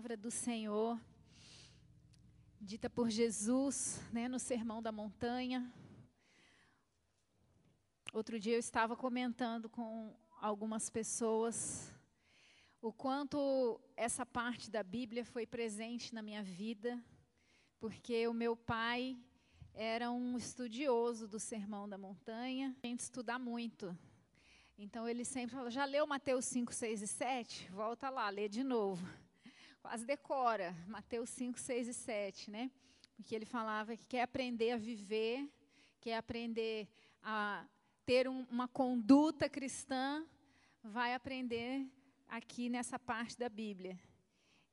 Palavra do Senhor, dita por Jesus né, no Sermão da Montanha. Outro dia eu estava comentando com algumas pessoas o quanto essa parte da Bíblia foi presente na minha vida, porque o meu pai era um estudioso do Sermão da Montanha, a gente estudar muito. Então ele sempre fala: já leu Mateus 5, 6 e 7? Volta lá, lê de novo. Quase decora Mateus 5, 6 e 7, né? Porque ele falava que quer aprender a viver, quer aprender a ter um, uma conduta cristã, vai aprender aqui nessa parte da Bíblia.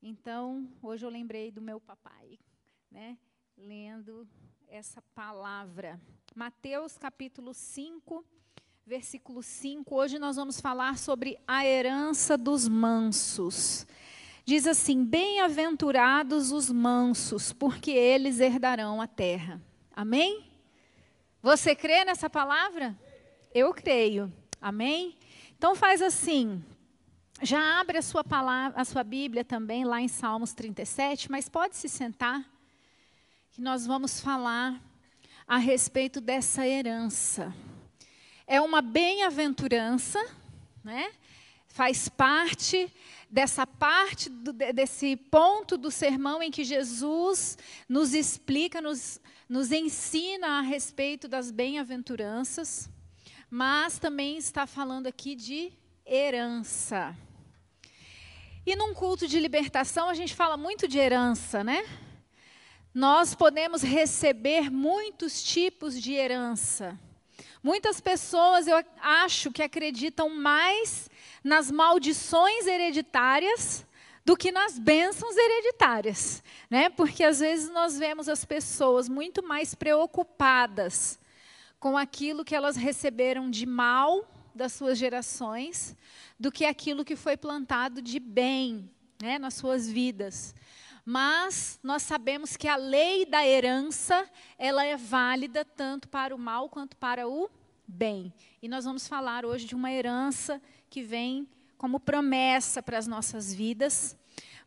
Então, hoje eu lembrei do meu papai, né, lendo essa palavra. Mateus capítulo 5, versículo 5. Hoje nós vamos falar sobre a herança dos mansos. Diz assim: Bem-aventurados os mansos, porque eles herdarão a terra. Amém? Você crê nessa palavra? Eu creio. Amém? Então faz assim. Já abre a sua palavra, a sua Bíblia também lá em Salmos 37, mas pode se sentar que nós vamos falar a respeito dessa herança. É uma bem-aventurança, né? Faz parte dessa parte do, desse ponto do sermão em que Jesus nos explica, nos, nos ensina a respeito das bem-aventuranças mas também está falando aqui de herança. E num culto de libertação a gente fala muito de herança, né? Nós podemos receber muitos tipos de herança. Muitas pessoas, eu acho, que acreditam mais nas maldições hereditárias do que nas bênçãos hereditárias, né? Porque às vezes nós vemos as pessoas muito mais preocupadas com aquilo que elas receberam de mal das suas gerações do que aquilo que foi plantado de bem né, nas suas vidas. Mas nós sabemos que a lei da herança ela é válida tanto para o mal quanto para o bem. E nós vamos falar hoje de uma herança que vem como promessa para as nossas vidas.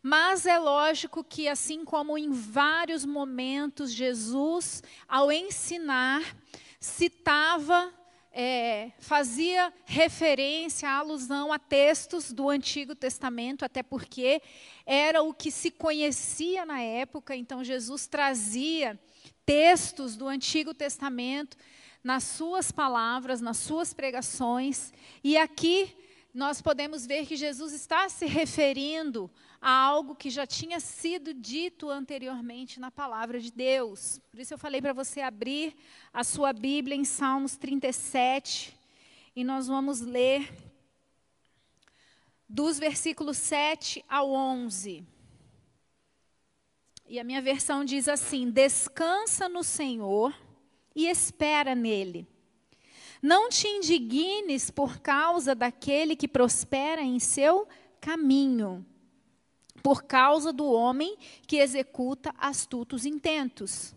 Mas é lógico que, assim como em vários momentos Jesus, ao ensinar, citava, é, fazia referência, alusão a textos do Antigo Testamento, até porque era o que se conhecia na época, então Jesus trazia textos do Antigo Testamento nas suas palavras, nas suas pregações, e aqui nós podemos ver que Jesus está se referindo a algo que já tinha sido dito anteriormente na palavra de Deus. Por isso eu falei para você abrir a sua Bíblia em Salmos 37 e nós vamos ler dos versículos 7 ao 11. E a minha versão diz assim: Descansa no Senhor e espera nele. Não te indignes por causa daquele que prospera em seu caminho por causa do homem que executa astutos intentos.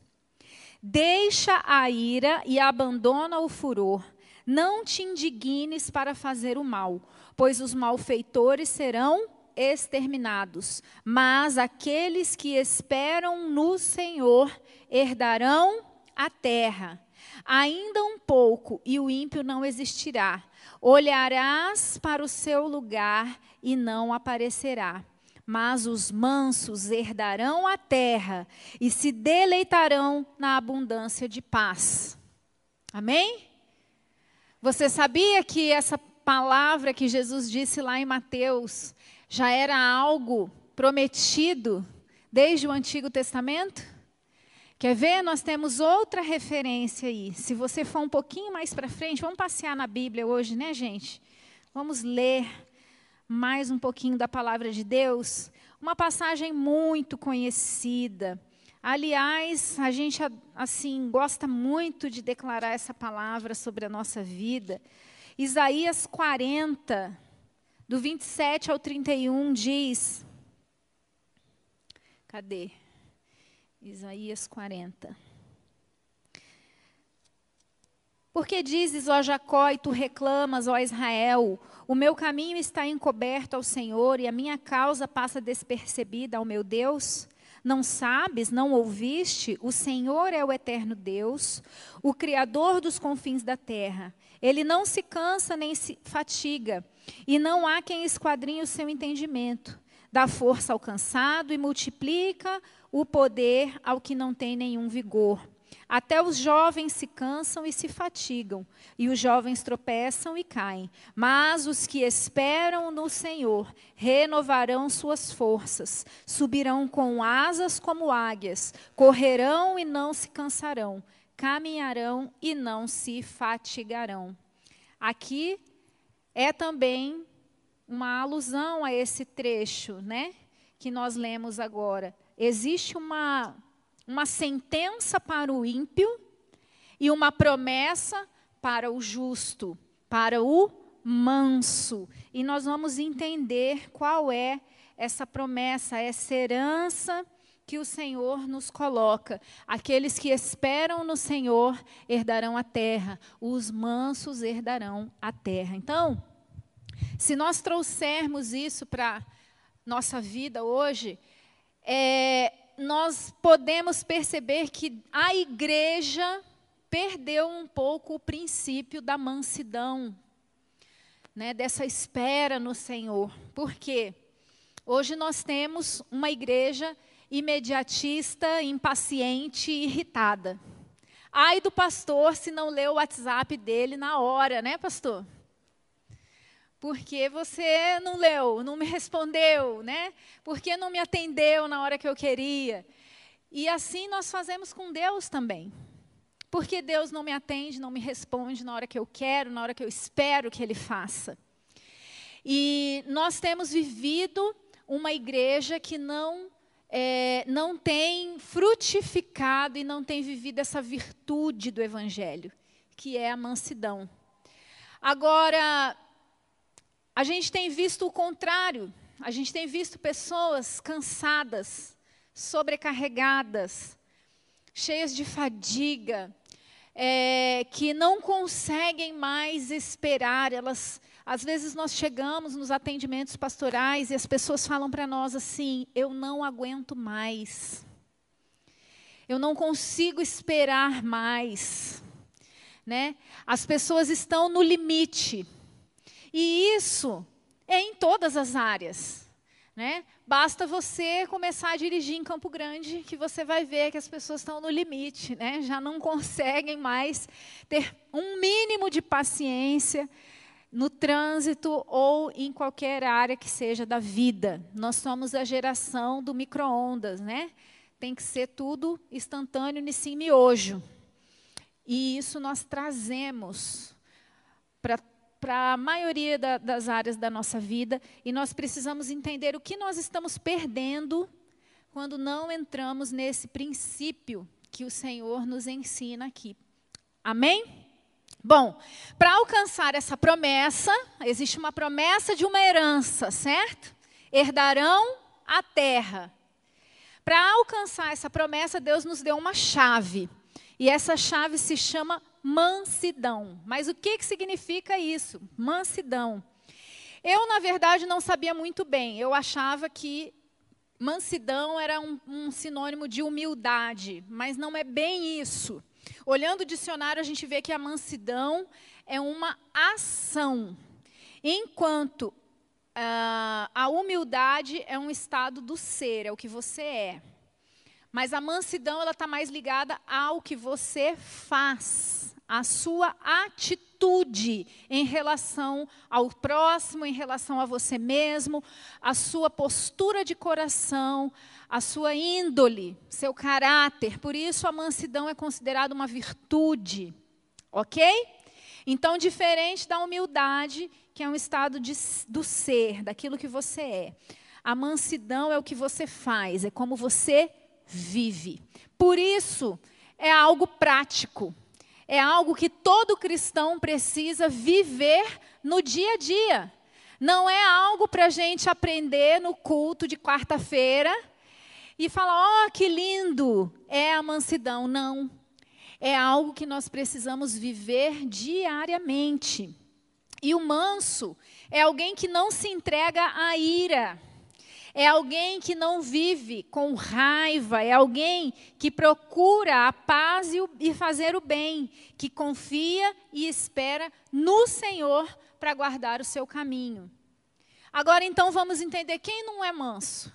Deixa a ira e abandona o furor. Não te indignes para fazer o mal, pois os malfeitores serão exterminados. Mas aqueles que esperam no Senhor herdarão a terra. Ainda um pouco e o ímpio não existirá. Olharás para o seu lugar e não aparecerá mas os mansos herdarão a terra e se deleitarão na abundância de paz. Amém? Você sabia que essa palavra que Jesus disse lá em Mateus já era algo prometido desde o Antigo Testamento? Quer ver? Nós temos outra referência aí. Se você for um pouquinho mais para frente, vamos passear na Bíblia hoje, né, gente? Vamos ler mais um pouquinho da palavra de Deus. Uma passagem muito conhecida. Aliás, a gente assim gosta muito de declarar essa palavra sobre a nossa vida. Isaías 40, do 27 ao 31 diz: Cadê? Isaías 40. Porque dizes, ó Jacó, e tu reclamas, ó Israel, o meu caminho está encoberto ao Senhor e a minha causa passa despercebida ao meu Deus? Não sabes, não ouviste? O Senhor é o eterno Deus, o Criador dos confins da terra. Ele não se cansa nem se fatiga, e não há quem esquadrinhe o seu entendimento. Dá força ao cansado e multiplica o poder ao que não tem nenhum vigor. Até os jovens se cansam e se fatigam, e os jovens tropeçam e caem. Mas os que esperam no Senhor renovarão suas forças, subirão com asas como águias, correrão e não se cansarão, caminharão e não se fatigarão. Aqui é também uma alusão a esse trecho, né, que nós lemos agora. Existe uma uma sentença para o ímpio e uma promessa para o justo, para o manso. E nós vamos entender qual é essa promessa, essa herança que o Senhor nos coloca. Aqueles que esperam no Senhor herdarão a terra, os mansos herdarão a terra. Então, se nós trouxermos isso para nossa vida hoje, é, nós podemos perceber que a igreja perdeu um pouco o princípio da mansidão, né, dessa espera no Senhor. Por quê? Hoje nós temos uma igreja imediatista, impaciente e irritada. Ai do pastor se não lê o WhatsApp dele na hora, né, pastor? Porque você não leu, não me respondeu, né? Porque não me atendeu na hora que eu queria. E assim nós fazemos com Deus também. Porque Deus não me atende, não me responde na hora que eu quero, na hora que eu espero que Ele faça. E nós temos vivido uma igreja que não é, não tem frutificado e não tem vivido essa virtude do Evangelho, que é a mansidão. Agora, a gente tem visto o contrário. A gente tem visto pessoas cansadas, sobrecarregadas, cheias de fadiga, é, que não conseguem mais esperar. Elas, às vezes nós chegamos nos atendimentos pastorais e as pessoas falam para nós assim: eu não aguento mais. Eu não consigo esperar mais. Né? As pessoas estão no limite. E isso é em todas as áreas. Né? Basta você começar a dirigir em Campo Grande que você vai ver que as pessoas estão no limite, né? já não conseguem mais ter um mínimo de paciência no trânsito ou em qualquer área que seja da vida. Nós somos a geração do micro-ondas, né? Tem que ser tudo instantâneo, nesse miojo. E isso nós trazemos para para a maioria da, das áreas da nossa vida e nós precisamos entender o que nós estamos perdendo quando não entramos nesse princípio que o Senhor nos ensina aqui. Amém? Bom, para alcançar essa promessa, existe uma promessa de uma herança, certo? Herdarão a terra. Para alcançar essa promessa, Deus nos deu uma chave. E essa chave se chama mansidão. Mas o que, que significa isso? Mansidão. Eu, na verdade, não sabia muito bem. Eu achava que mansidão era um, um sinônimo de humildade, mas não é bem isso. Olhando o dicionário, a gente vê que a mansidão é uma ação, enquanto uh, a humildade é um estado do ser, é o que você é. Mas a mansidão ela está mais ligada ao que você faz a sua atitude em relação ao próximo, em relação a você mesmo, a sua postura de coração, a sua índole, seu caráter. Por isso a mansidão é considerada uma virtude, ok? Então, diferente da humildade, que é um estado de, do ser, daquilo que você é, a mansidão é o que você faz, é como você vive. Por isso, é algo prático, é algo que todo cristão precisa viver no dia a dia. Não é algo para a gente aprender no culto de quarta-feira e falar, ó, oh, que lindo, é a mansidão. Não. É algo que nós precisamos viver diariamente. E o manso é alguém que não se entrega à ira. É alguém que não vive com raiva, é alguém que procura a paz e, fazer o bem, que confia e espera no Senhor para guardar o seu caminho. Agora então vamos entender quem não é manso.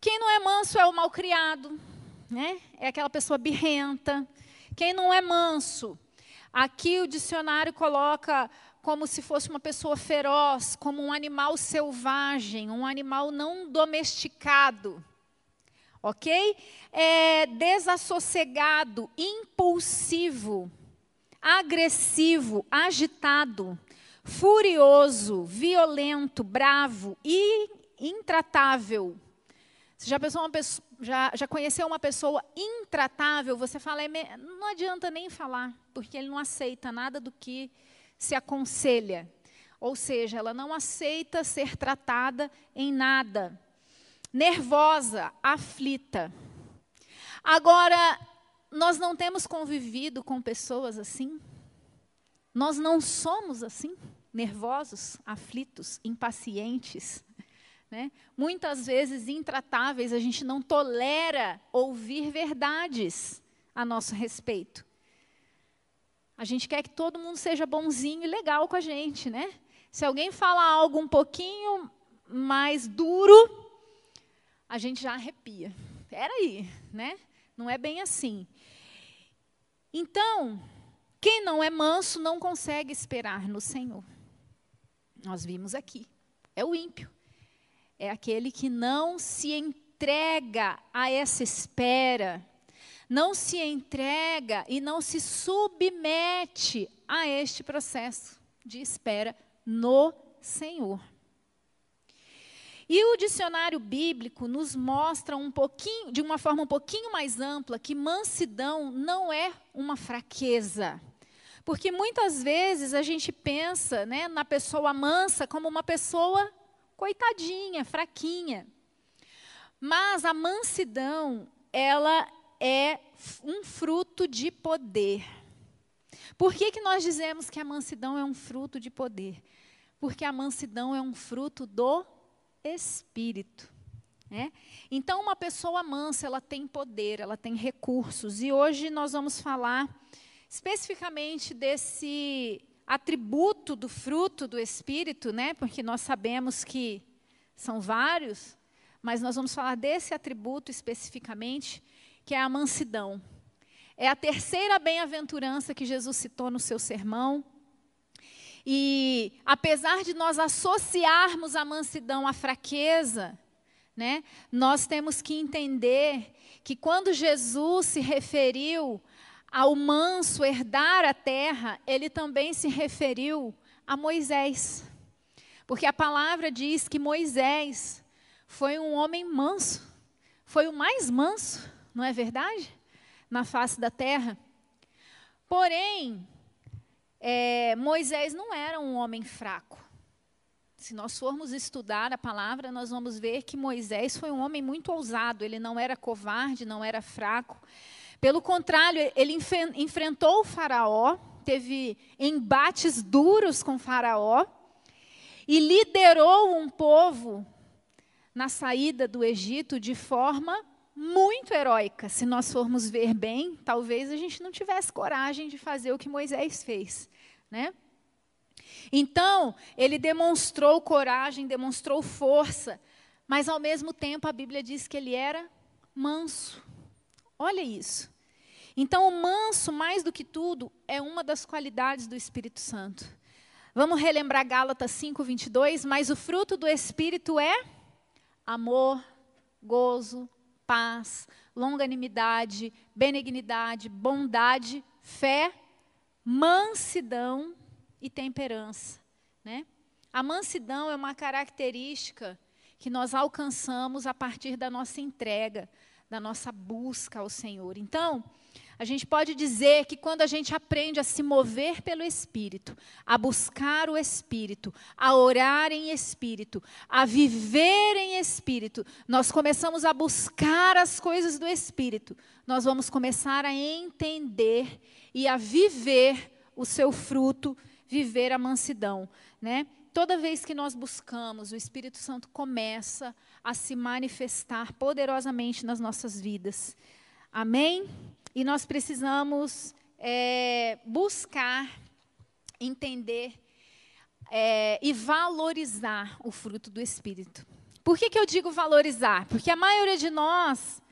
Quem não é manso é o malcriado, né? É aquela pessoa birrenta. Quem não é manso, aqui o dicionário coloca como se fosse uma pessoa feroz, como um animal selvagem, um animal não domesticado. Ok? É desassossegado, impulsivo, agressivo, agitado, furioso, violento, bravo e intratável. Você já, pensou uma pessoa, já, já conheceu uma pessoa intratável? Você fala, é, não adianta nem falar, porque ele não aceita nada do que se aconselha. Ou seja, ela não aceita ser tratada em nada. Nervosa, aflita. Agora, nós não temos convivido com pessoas assim? Nós não somos assim? Nervosos, aflitos, impacientes? Né? Muitas vezes intratáveis, a gente não tolera ouvir verdades a nosso respeito. A gente quer que todo mundo seja bonzinho e legal com a gente, né? Se alguém fala algo um pouquinho mais duro, a gente já arrepia. Peraí, né? Não é bem assim. Então, quem não é manso não consegue esperar no Senhor. Nós vimos aqui. É o ímpio é aquele que não se entrega a essa espera, não se entrega e não se submete a este processo de espera no Senhor. E o dicionário bíblico nos mostra um pouquinho, de uma forma um pouquinho mais ampla, que mansidão não é uma fraqueza. Porque muitas vezes a gente pensa né, na pessoa mansa como uma pessoa coitadinha, fraquinha. Mas a mansidão, ela é um fruto de poder. Por que, que nós dizemos que a mansidão é um fruto de poder? Porque a mansidão é um fruto do Espírito. Né? Então, uma pessoa mansa, ela tem poder, ela tem recursos. E hoje nós vamos falar especificamente desse atributo do fruto do Espírito, né? porque nós sabemos que são vários, mas nós vamos falar desse atributo especificamente, que é a mansidão. É a terceira bem-aventurança que Jesus citou no seu sermão. E apesar de nós associarmos a mansidão à fraqueza, né, nós temos que entender que quando Jesus se referiu ao manso herdar a terra, ele também se referiu a Moisés. Porque a palavra diz que Moisés foi um homem manso, foi o mais manso, não é verdade? Na face da terra. Porém, é, Moisés não era um homem fraco. Se nós formos estudar a palavra, nós vamos ver que Moisés foi um homem muito ousado, ele não era covarde, não era fraco. Pelo contrário, ele enfrentou o Faraó, teve embates duros com o Faraó e liderou um povo na saída do Egito de forma muito heróica. Se nós formos ver bem, talvez a gente não tivesse coragem de fazer o que Moisés fez, né? Então, ele demonstrou coragem, demonstrou força, mas ao mesmo tempo a Bíblia diz que ele era manso. Olha isso. Então, o manso, mais do que tudo, é uma das qualidades do Espírito Santo. Vamos relembrar Gálatas 5, 22. Mas o fruto do Espírito é amor, gozo, paz, longanimidade, benignidade, bondade, fé, mansidão e temperança, né? A mansidão é uma característica que nós alcançamos a partir da nossa entrega, da nossa busca ao Senhor. Então, a gente pode dizer que quando a gente aprende a se mover pelo Espírito, a buscar o Espírito, a orar em Espírito, a viver em Espírito, nós começamos a buscar as coisas do Espírito, nós vamos começar a entender e a viver o seu fruto, viver a mansidão, né? toda vez que nós buscamos, o Espírito Santo começa a se manifestar poderosamente nas nossas vidas. Amém? E nós precisamos é, buscar, entender é, e valorizar o fruto do Espírito. Por que, que eu digo valorizar? Porque a maioria de nós,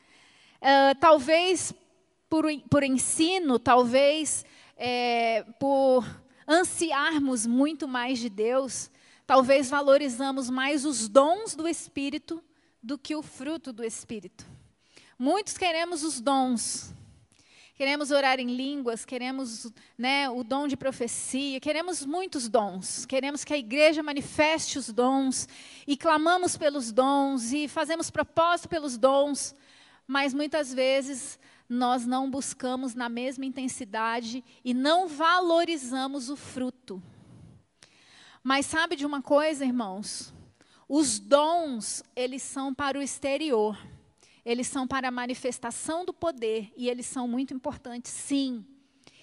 é, talvez por, por ensino, talvez é, por ansiarmos muito mais de Deus, talvez valorizamos mais os dons do Espírito do que o fruto do Espírito. Muitos queremos os dons, queremos orar em línguas, queremos né, o dom de profecia, queremos muitos dons, queremos que a igreja manifeste os dons e clamamos pelos dons e fazemos propósito pelos dons, mas muitas vezes nós não buscamos na mesma intensidade e não valorizamos o fruto. Mas sabe de uma coisa, irmãos? Os dons, eles são para o exterior. Eles são para a manifestação do poder e eles são muito importantes, sim.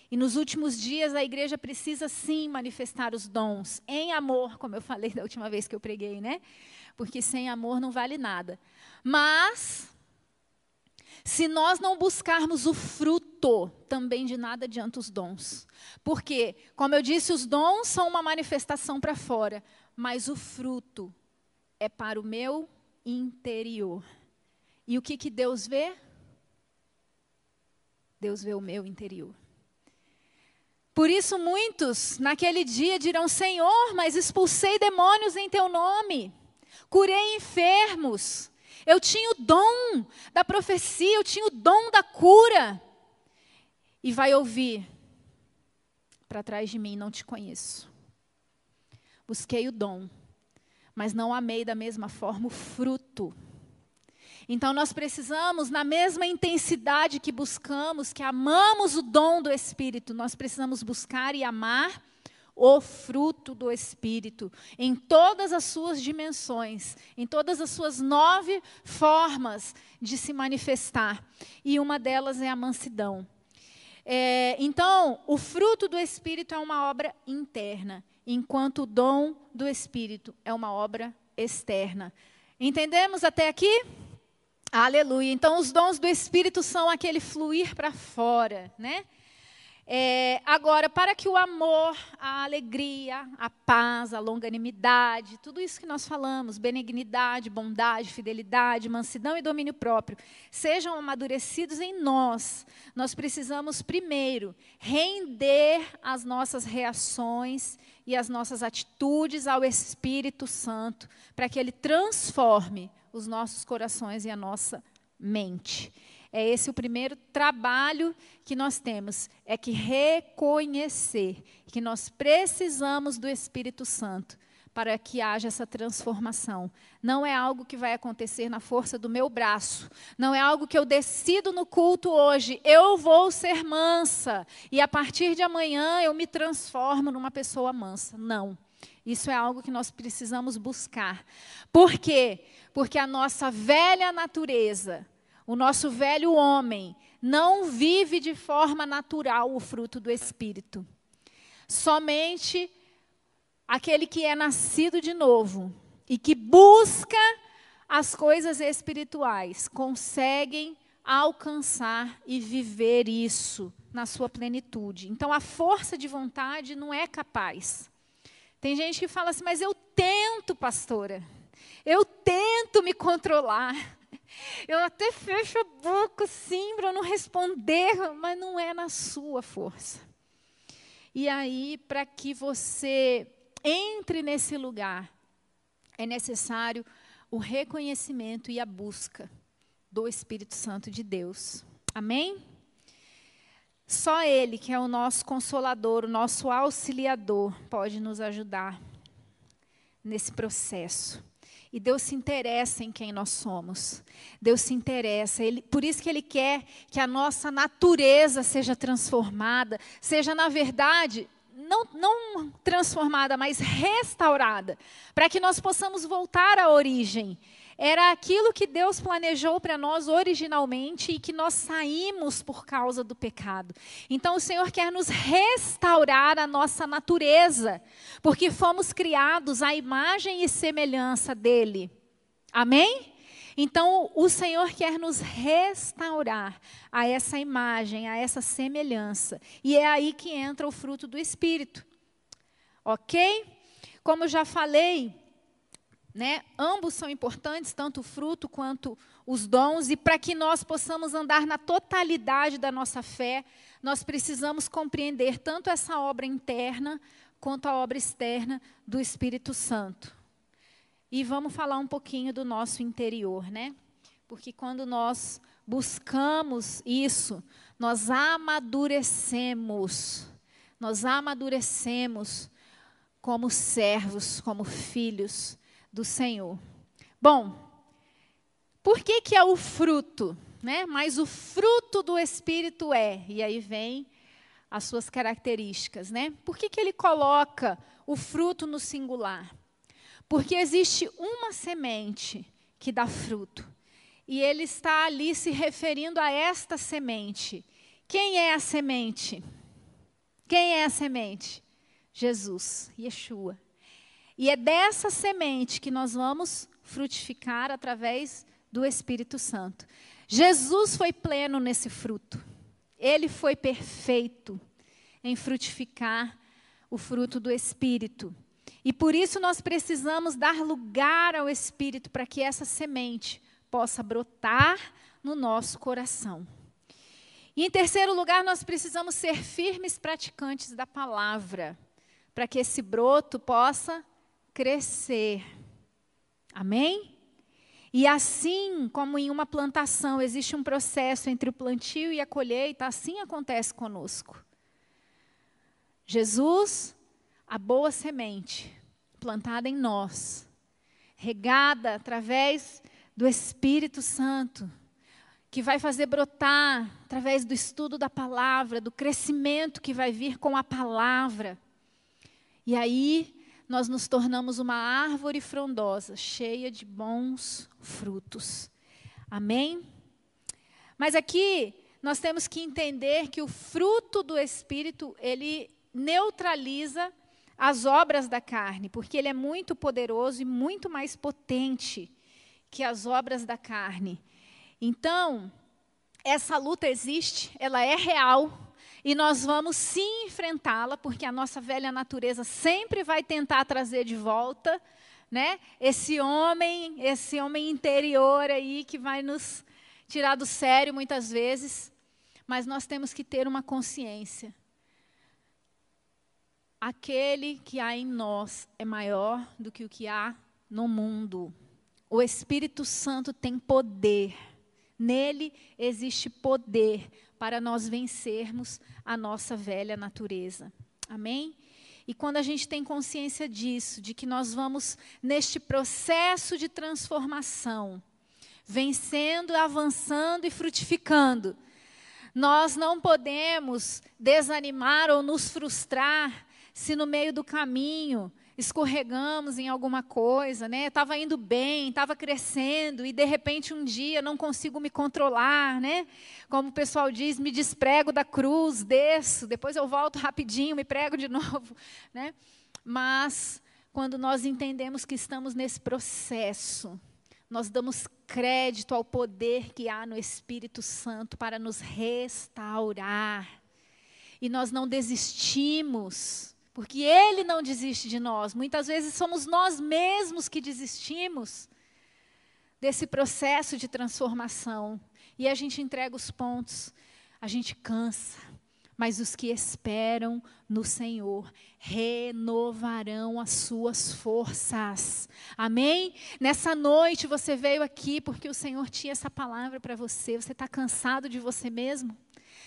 E nos últimos dias a igreja precisa sim manifestar os dons em amor, como eu falei da última vez que eu preguei, né? Porque sem amor não vale nada. Mas se nós não buscarmos o fruto, também de nada adianta os dons. Porque, como eu disse, os dons são uma manifestação para fora, mas o fruto é para o meu interior. E o que, que Deus vê? Deus vê o meu interior. Por isso, muitos naquele dia dirão: Senhor, mas expulsei demônios em teu nome, curei enfermos, eu tinha o dom da profecia, eu tinha o dom da cura. E vai ouvir: para trás de mim não te conheço. Busquei o dom, mas não amei da mesma forma o fruto. Então nós precisamos, na mesma intensidade que buscamos, que amamos o dom do Espírito, nós precisamos buscar e amar o fruto do Espírito, em todas as suas dimensões, em todas as suas nove formas de se manifestar. E uma delas é a mansidão. É, então, o fruto do Espírito é uma obra interna, enquanto o dom do Espírito é uma obra externa. Entendemos até aqui? Aleluia. Então, os dons do Espírito são aquele fluir para fora, né? É, agora, para que o amor, a alegria, a paz, a longanimidade, tudo isso que nós falamos, benignidade, bondade, fidelidade, mansidão e domínio próprio, sejam amadurecidos em nós, nós precisamos primeiro render as nossas reações e as nossas atitudes ao Espírito Santo, para que ele transforme os nossos corações e a nossa mente. É esse o primeiro trabalho que nós temos, é que reconhecer que nós precisamos do Espírito Santo para que haja essa transformação. Não é algo que vai acontecer na força do meu braço. Não é algo que eu decido no culto hoje. Eu vou ser mansa e a partir de amanhã eu me transformo numa pessoa mansa. Não. Isso é algo que nós precisamos buscar. Por quê? Porque a nossa velha natureza, o nosso velho homem não vive de forma natural o fruto do Espírito. Somente aquele que é nascido de novo e que busca as coisas espirituais conseguem alcançar e viver isso na sua plenitude. Então, a força de vontade não é capaz. Tem gente que fala assim, mas eu tento, pastora. Eu tento me controlar. Eu até fecho a boca, sim, para não responder, mas não é na sua força. E aí, para que você entre nesse lugar, é necessário o reconhecimento e a busca do Espírito Santo de Deus. Amém? Só Ele, que é o nosso consolador, o nosso auxiliador, pode nos ajudar nesse processo. E Deus se interessa em quem nós somos. Deus se interessa. Ele, por isso que Ele quer que a nossa natureza seja transformada, seja, na verdade, não, não transformada, mas restaurada, para que nós possamos voltar à origem era aquilo que Deus planejou para nós originalmente e que nós saímos por causa do pecado. Então o Senhor quer nos restaurar a nossa natureza, porque fomos criados à imagem e semelhança dele. Amém? Então, o Senhor quer nos restaurar a essa imagem, a essa semelhança. E é aí que entra o fruto do Espírito. Ok? Como já falei, né? Ambos são importantes, tanto o fruto quanto os dons, e para que nós possamos andar na totalidade da nossa fé, nós precisamos compreender tanto essa obra interna quanto a obra externa do Espírito Santo. E vamos falar um pouquinho do nosso interior, né? Porque quando nós buscamos isso, nós amadurecemos. Nós amadurecemos como servos, como filhos do Senhor. Bom, por que, que é o fruto? Né? Mas o fruto do Espírito é, e aí vem as suas características. Né? Por que, que ele coloca o fruto no singular? Porque existe uma semente que dá fruto. E ele está ali se referindo a esta semente. Quem é a semente? Quem é a semente? Jesus, Yeshua. E é dessa semente que nós vamos frutificar através do Espírito Santo. Jesus foi pleno nesse fruto. Ele foi perfeito em frutificar o fruto do Espírito. E por isso nós precisamos dar lugar ao Espírito para que essa semente possa brotar no nosso coração. E em terceiro lugar, nós precisamos ser firmes praticantes da palavra, para que esse broto possa crescer. Amém? E assim como em uma plantação existe um processo entre o plantio e a colheita, assim acontece conosco. Jesus, a boa semente, plantada em nós, regada através do Espírito Santo, que vai fazer brotar através do estudo da palavra, do crescimento que vai vir com a palavra. E aí nós nos tornamos uma árvore frondosa, cheia de bons frutos. Amém? Mas aqui nós temos que entender que o fruto do Espírito, ele neutraliza as obras da carne, porque ele é muito poderoso e muito mais potente que as obras da carne. Então, essa luta existe, ela é real, e nós vamos sim enfrentá-la, porque a nossa velha natureza sempre vai tentar trazer de volta, né? Esse homem, esse homem interior aí que vai nos tirar do sério muitas vezes, mas nós temos que ter uma consciência. Aquele que há em nós é maior do que o que há no mundo. O Espírito Santo tem poder. Nele existe poder para nós vencermos a nossa velha natureza. Amém? E quando a gente tem consciência disso, de que nós vamos neste processo de transformação, vencendo, avançando e frutificando, nós não podemos desanimar ou nos frustrar se no meio do caminho escorregamos em alguma coisa, né? Estava indo bem, estava crescendo e de repente um dia não consigo me controlar, né? Como o pessoal diz, me desprego da cruz, desço, depois eu volto rapidinho, me prego de novo, né? Mas quando nós entendemos que estamos nesse processo, nós damos crédito ao poder que há no Espírito Santo para nos restaurar. E nós não desistimos porque Ele não desiste de nós. Muitas vezes somos nós mesmos que desistimos desse processo de transformação. E a gente entrega os pontos, a gente cansa. Mas os que esperam no Senhor renovarão as suas forças. Amém? Nessa noite você veio aqui porque o Senhor tinha essa palavra para você. Você está cansado de você mesmo?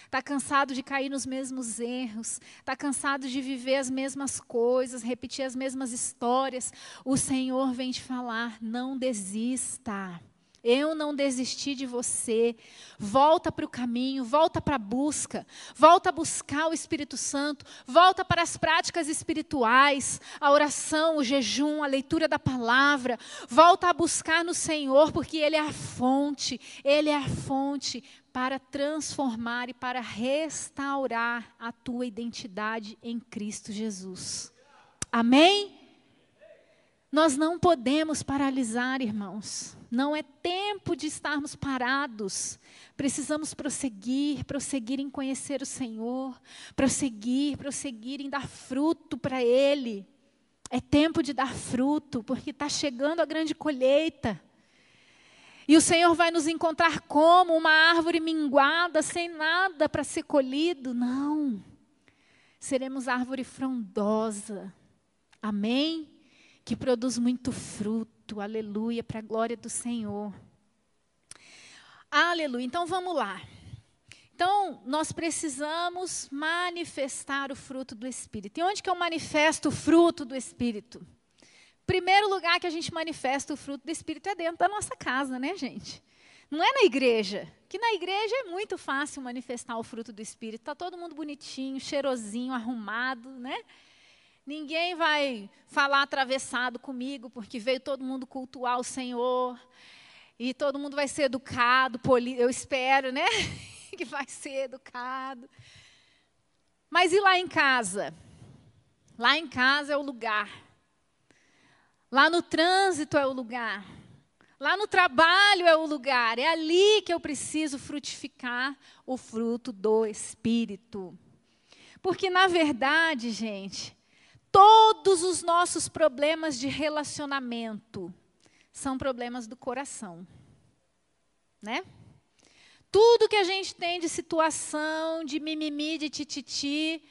Está cansado de cair nos mesmos erros, está cansado de viver as mesmas coisas, repetir as mesmas histórias, o Senhor vem te falar: não desista. Eu não desisti de você. Volta para o caminho, volta para a busca, volta a buscar o Espírito Santo, volta para as práticas espirituais, a oração, o jejum, a leitura da palavra. Volta a buscar no Senhor, porque Ele é a fonte, Ele é a fonte para transformar e para restaurar a tua identidade em Cristo Jesus. Amém? Nós não podemos paralisar, irmãos. Não é tempo de estarmos parados. Precisamos prosseguir, prosseguir em conhecer o Senhor, prosseguir, prosseguir em dar fruto para Ele. É tempo de dar fruto, porque está chegando a grande colheita. E o Senhor vai nos encontrar como uma árvore minguada, sem nada para ser colhido. Não. Seremos árvore frondosa. Amém? Que produz muito fruto aleluia, para a glória do Senhor. Aleluia. Então vamos lá. Então, nós precisamos manifestar o fruto do Espírito. E onde que eu manifesto o fruto do Espírito? Primeiro lugar que a gente manifesta o fruto do Espírito é dentro da nossa casa, né, gente? Não é na igreja. Que na igreja é muito fácil manifestar o fruto do Espírito. Está todo mundo bonitinho, cheirosinho, arrumado, né? Ninguém vai falar atravessado comigo, porque veio todo mundo cultuar o Senhor. E todo mundo vai ser educado, poli eu espero, né? que vai ser educado. Mas e lá em casa? Lá em casa é o lugar. Lá no trânsito é o lugar. Lá no trabalho é o lugar. É ali que eu preciso frutificar o fruto do Espírito. Porque, na verdade, gente, Todos os nossos problemas de relacionamento são problemas do coração. Né? Tudo que a gente tem de situação, de mimimi, de tititi,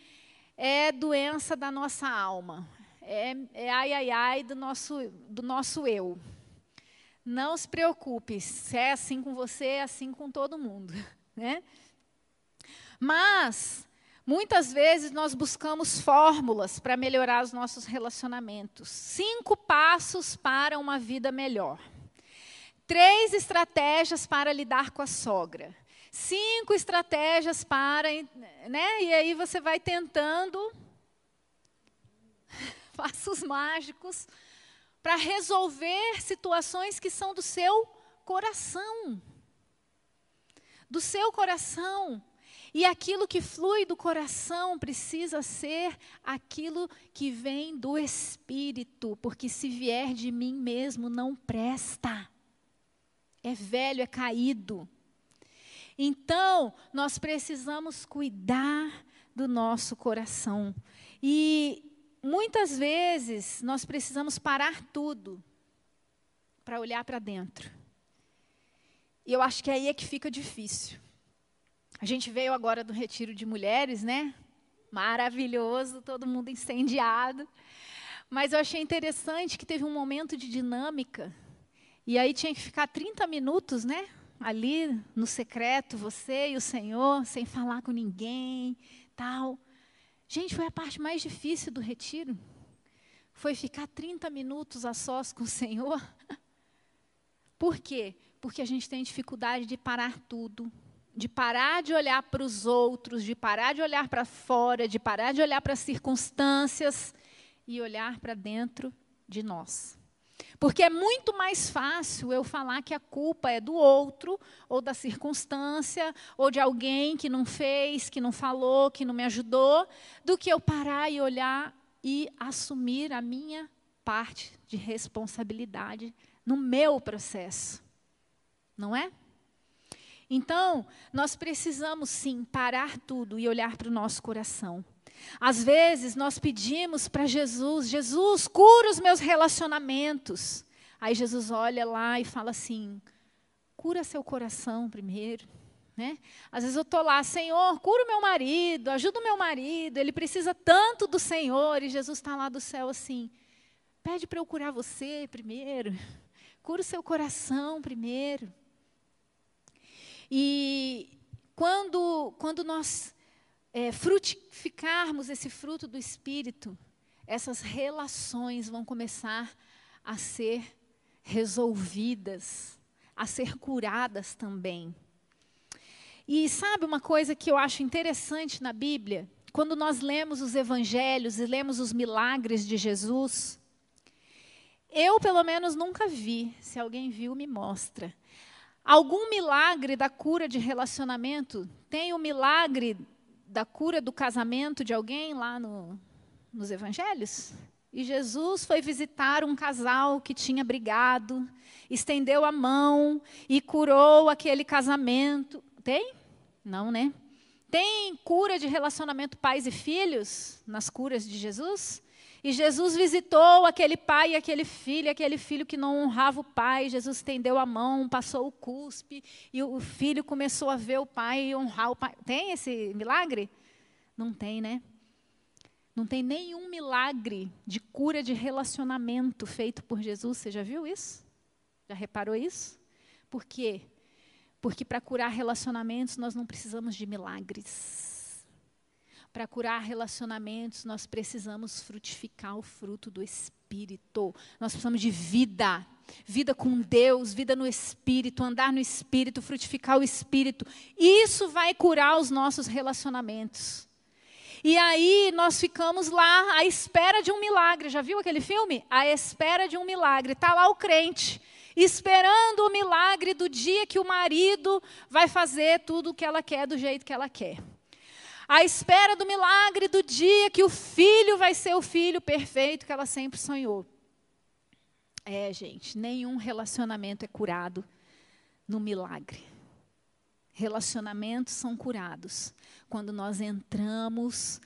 é doença da nossa alma. É, é ai, ai, ai do nosso, do nosso eu. Não se preocupe, se é assim com você, é assim com todo mundo. Né? Mas Muitas vezes nós buscamos fórmulas para melhorar os nossos relacionamentos. Cinco passos para uma vida melhor. Três estratégias para lidar com a sogra. Cinco estratégias para. Né? E aí você vai tentando passos mágicos para resolver situações que são do seu coração. Do seu coração. E aquilo que flui do coração precisa ser aquilo que vem do Espírito, porque se vier de mim mesmo não presta. É velho, é caído. Então, nós precisamos cuidar do nosso coração. E muitas vezes nós precisamos parar tudo para olhar para dentro. E eu acho que aí é que fica difícil. A gente veio agora do retiro de mulheres, né? Maravilhoso, todo mundo incendiado. Mas eu achei interessante que teve um momento de dinâmica. E aí tinha que ficar 30 minutos, né? Ali no secreto, você e o Senhor, sem falar com ninguém, tal. Gente, foi a parte mais difícil do retiro. Foi ficar 30 minutos a sós com o Senhor. Por quê? Porque a gente tem dificuldade de parar tudo, de parar de olhar para os outros, de parar de olhar para fora, de parar de olhar para as circunstâncias e olhar para dentro de nós. Porque é muito mais fácil eu falar que a culpa é do outro, ou da circunstância, ou de alguém que não fez, que não falou, que não me ajudou, do que eu parar e olhar e assumir a minha parte de responsabilidade no meu processo. Não é? Então, nós precisamos sim parar tudo e olhar para o nosso coração. Às vezes nós pedimos para Jesus, Jesus, cura os meus relacionamentos. Aí Jesus olha lá e fala assim: cura seu coração primeiro. Né? Às vezes eu estou lá, Senhor, cura o meu marido, ajuda o meu marido, ele precisa tanto do Senhor, e Jesus está lá do céu assim: pede para eu curar você primeiro, cura o seu coração primeiro. E quando, quando nós é, frutificarmos esse fruto do Espírito, essas relações vão começar a ser resolvidas, a ser curadas também. E sabe uma coisa que eu acho interessante na Bíblia? Quando nós lemos os evangelhos e lemos os milagres de Jesus, eu, pelo menos, nunca vi. Se alguém viu, me mostra. Algum milagre da cura de relacionamento? Tem o milagre da cura do casamento de alguém lá no, nos evangelhos? E Jesus foi visitar um casal que tinha brigado, estendeu a mão e curou aquele casamento. Tem? Não, né? Tem cura de relacionamento pais e filhos nas curas de Jesus? E Jesus visitou aquele pai e aquele filho, aquele filho que não honrava o pai. Jesus estendeu a mão, passou o cuspe, e o filho começou a ver o pai e honrar o pai. Tem esse milagre? Não tem, né? Não tem nenhum milagre de cura de relacionamento feito por Jesus. Você já viu isso? Já reparou isso? Por quê? Porque para curar relacionamentos nós não precisamos de milagres. Para curar relacionamentos, nós precisamos frutificar o fruto do Espírito. Nós precisamos de vida. Vida com Deus, vida no Espírito, andar no Espírito, frutificar o Espírito. Isso vai curar os nossos relacionamentos. E aí nós ficamos lá à espera de um milagre. Já viu aquele filme? À espera de um milagre. Está lá o crente, esperando o milagre do dia que o marido vai fazer tudo o que ela quer do jeito que ela quer à espera do milagre do dia que o filho vai ser o filho perfeito que ela sempre sonhou. É, gente, nenhum relacionamento é curado no milagre. Relacionamentos são curados quando nós entramos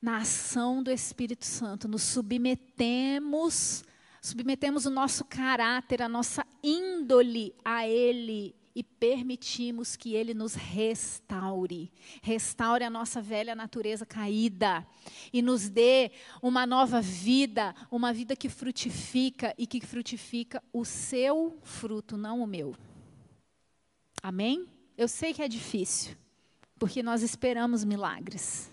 na ação do Espírito Santo, nos submetemos, submetemos o nosso caráter, a nossa índole a Ele e permitimos que Ele nos restaure. Restaure a nossa velha natureza caída e nos dê uma nova vida, uma vida que frutifica e que frutifica o seu fruto, não o meu. Amém? Eu sei que é difícil, porque nós esperamos milagres.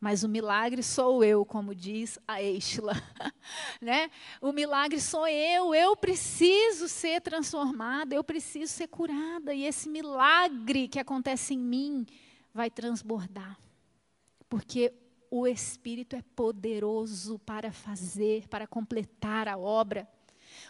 Mas o milagre sou eu, como diz a Eichla. né? O milagre sou eu, eu preciso ser transformada, eu preciso ser curada. E esse milagre que acontece em mim vai transbordar. Porque o Espírito é poderoso para fazer, para completar a obra.